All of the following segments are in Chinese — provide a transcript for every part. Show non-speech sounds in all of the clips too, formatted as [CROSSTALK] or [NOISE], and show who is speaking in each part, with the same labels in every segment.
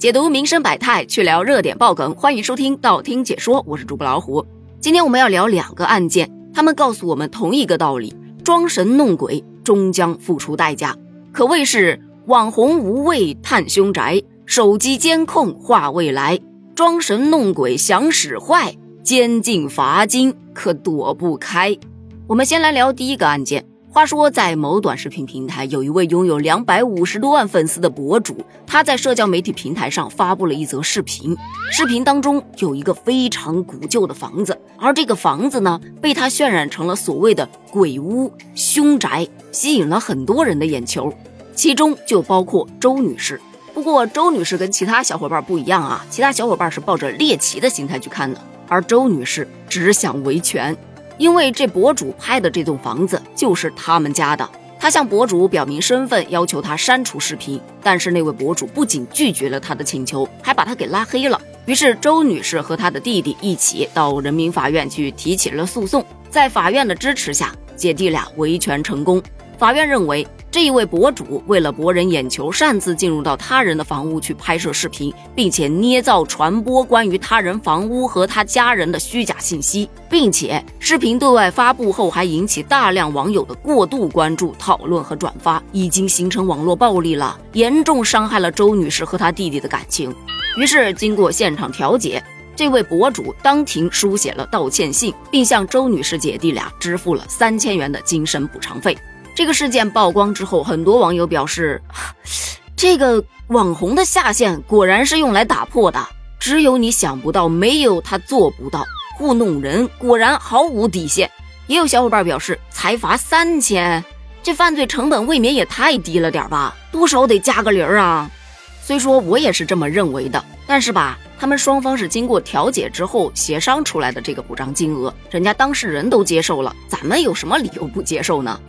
Speaker 1: 解读民生百态，去聊热点爆梗，欢迎收听道听解说，我是主播老虎。今天我们要聊两个案件，他们告诉我们同一个道理：装神弄鬼终将付出代价。可谓是网红无畏探凶宅，手机监控画未来，装神弄鬼想使坏，监禁罚金可躲不开。我们先来聊第一个案件。话说，在某短视频平台，有一位拥有两百五十多万粉丝的博主，他在社交媒体平台上发布了一则视频。视频当中有一个非常古旧的房子，而这个房子呢，被他渲染成了所谓的鬼屋、凶宅，吸引了很多人的眼球，其中就包括周女士。不过，周女士跟其他小伙伴不一样啊，其他小伙伴是抱着猎奇的心态去看的，而周女士只想维权。因为这博主拍的这栋房子就是他们家的，他向博主表明身份，要求他删除视频，但是那位博主不仅拒绝了他的请求，还把他给拉黑了。于是周女士和她的弟弟一起到人民法院去提起了诉讼，在法院的支持下，姐弟俩维权成功。法院认为。这一位博主为了博人眼球，擅自进入到他人的房屋去拍摄视频，并且捏造、传播关于他人房屋和他家人的虚假信息，并且视频对外发布后还引起大量网友的过度关注、讨论和转发，已经形成网络暴力了，严重伤害了周女士和她弟弟的感情。于是，经过现场调解，这位博主当庭书写了道歉信，并向周女士姐弟俩支付了三千元的精神补偿费。这个事件曝光之后，很多网友表示，这个网红的下线果然是用来打破的。只有你想不到，没有他做不到。糊弄人果然毫无底线。也有小伙伴表示，才罚三千，这犯罪成本未免也太低了点吧？多少得加个零啊？虽说我也是这么认为的，但是吧，他们双方是经过调解之后协商出来的这个补偿金额，人家当事人都接受了，咱们有什么理由不接受呢？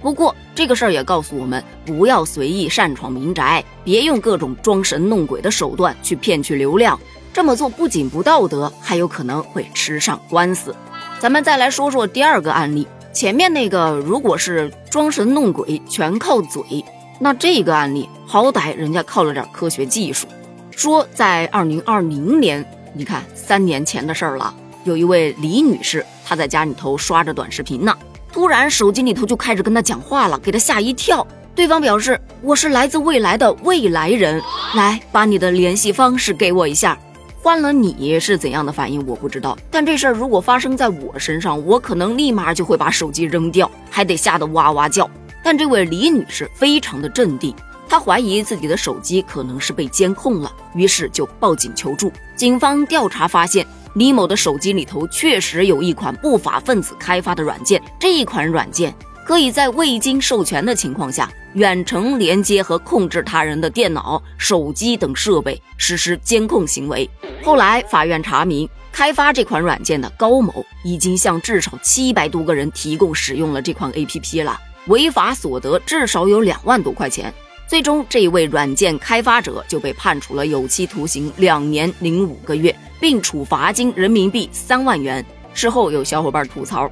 Speaker 1: 不过这个事儿也告诉我们，不要随意擅闯民宅，别用各种装神弄鬼的手段去骗取流量。这么做不仅不道德，还有可能会吃上官司。咱们再来说说第二个案例，前面那个如果是装神弄鬼全靠嘴，那这个案例好歹人家靠了点科学技术。说在二零二零年，你看三年前的事儿了，有一位李女士，她在家里头刷着短视频呢。突然，手机里头就开始跟他讲话了，给他吓一跳。对方表示：“我是来自未来的未来人，来把你的联系方式给我一下。”换了你是怎样的反应，我不知道。但这事儿如果发生在我身上，我可能立马就会把手机扔掉，还得吓得哇哇叫。但这位李女士非常的镇定，她怀疑自己的手机可能是被监控了，于是就报警求助。警方调查发现。李某的手机里头确实有一款不法分子开发的软件，这一款软件可以在未经授权的情况下，远程连接和控制他人的电脑、手机等设备，实施监控行为。后来法院查明，开发这款软件的高某已经向至少七百多个人提供使用了这款 APP 了，违法所得至少有两万多块钱。最终，这一位软件开发者就被判处了有期徒刑两年零五个月。并处罚金人民币三万元。事后有小伙伴吐槽：“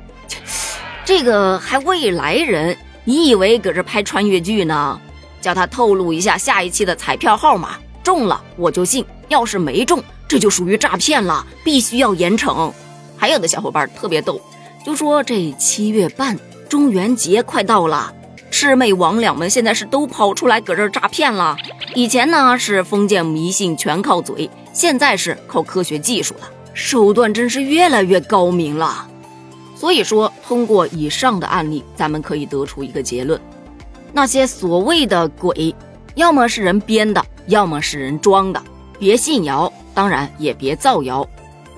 Speaker 1: [SIGHS] 这个还未来人？你以为搁这拍穿越剧呢？叫他透露一下下一期的彩票号码，中了我就信；要是没中，这就属于诈骗了，必须要严惩。”还有的小伙伴特别逗，就说这七月半中元节快到了，魑魅魍魉们现在是都跑出来搁这儿诈骗了。以前呢是封建迷信全靠嘴。现在是靠科学技术了，手段真是越来越高明了。所以说，通过以上的案例，咱们可以得出一个结论：那些所谓的鬼，要么是人编的，要么是人装的。别信谣，当然也别造谣。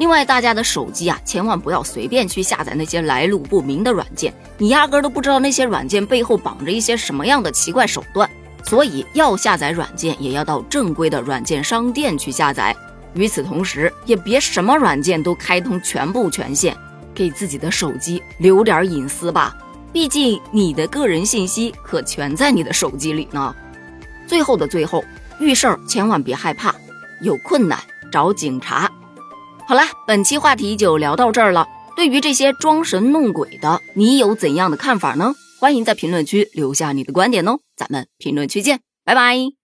Speaker 1: 另外，大家的手机啊，千万不要随便去下载那些来路不明的软件，你压根都不知道那些软件背后绑着一些什么样的奇怪手段。所以，要下载软件，也要到正规的软件商店去下载。与此同时，也别什么软件都开通全部权限，给自己的手机留点隐私吧。毕竟你的个人信息可全在你的手机里呢。最后的最后，遇事儿千万别害怕，有困难找警察。好了，本期话题就聊到这儿了。对于这些装神弄鬼的，你有怎样的看法呢？欢迎在评论区留下你的观点哦。咱们评论区见，拜拜。